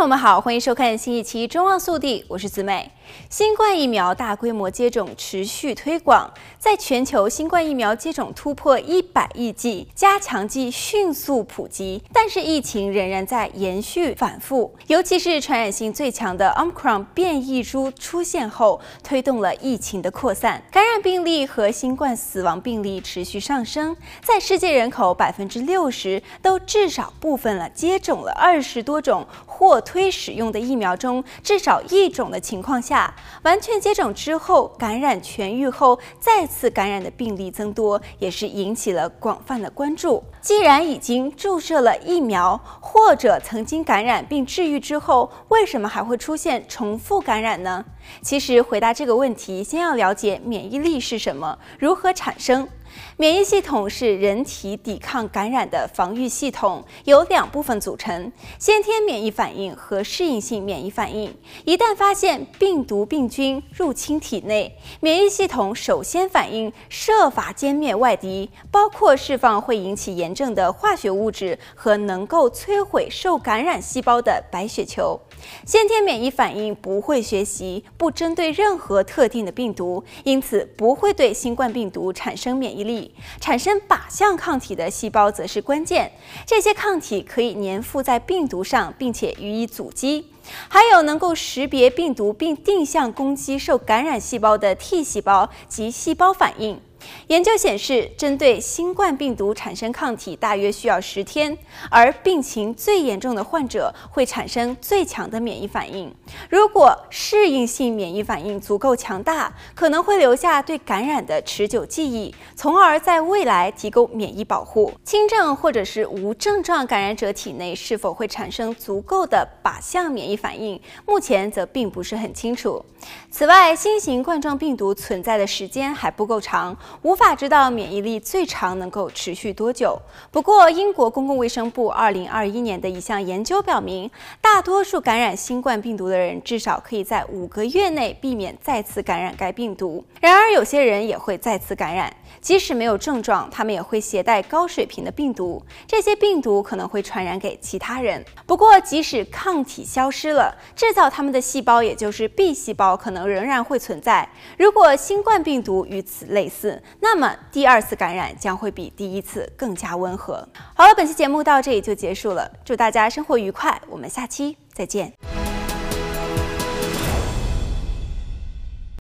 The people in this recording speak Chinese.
朋友们好，欢迎收看新一期《中望速递》，我是子美。新冠疫苗大规模接种持续推广，在全球新冠疫苗接种突破一百亿剂，加强剂迅速普及，但是疫情仍然在延续反复，尤其是传染性最强的 Omicron 变异株出现后，推动了疫情的扩散，感染病例和新冠死亡病例持续上升，在世界人口百分之六十都至少部分了接种了二十多种或推使用的疫苗中至少一种的情况下。完全接种之后，感染痊愈后再次感染的病例增多，也是引起了广泛的关注。既然已经注射了疫苗，或者曾经感染并治愈之后，为什么还会出现重复感染呢？其实回答这个问题，先要了解免疫力是什么，如何产生。免疫系统是人体抵抗感染的防御系统，由两部分组成：先天免疫反应和适应性免疫反应。一旦发现病毒病菌入侵体内，免疫系统首先反应，设法歼灭外敌，包括释放会引起炎症的化学物质和能够摧毁受感染细胞的白血球。先天免疫反应不会学习，不针对任何特定的病毒，因此不会对新冠病毒产生免疫力。产生靶向抗体的细胞则是关键，这些抗体可以粘附在病毒上，并且予以阻击。还有能够识别病毒并定向攻击受感染细胞的 T 细胞及细胞反应。研究显示，针对新冠病毒产生抗体大约需要十天，而病情最严重的患者会产生最强的免疫反应。如果适应性免疫反应足够强大，可能会留下对感染的持久记忆，从而在未来提供免疫保护。轻症或者是无症状感染者体内是否会产生足够的靶向免疫反应，目前则并不是很清楚。此外，新型冠状病毒存在的时间还不够长。无法知道免疫力最长能够持续多久。不过，英国公共卫生部2021年的一项研究表明，大多数感染新冠病毒的人至少可以在五个月内避免再次感染该病毒。然而，有些人也会再次感染，即使没有症状，他们也会携带高水平的病毒。这些病毒可能会传染给其他人。不过，即使抗体消失失了，制造它们的细胞，也就是 B 细胞，可能仍然会存在。如果新冠病毒与此类似，那么第二次感染将会比第一次更加温和。好了，本期节目到这里就结束了，祝大家生活愉快，我们下期再见。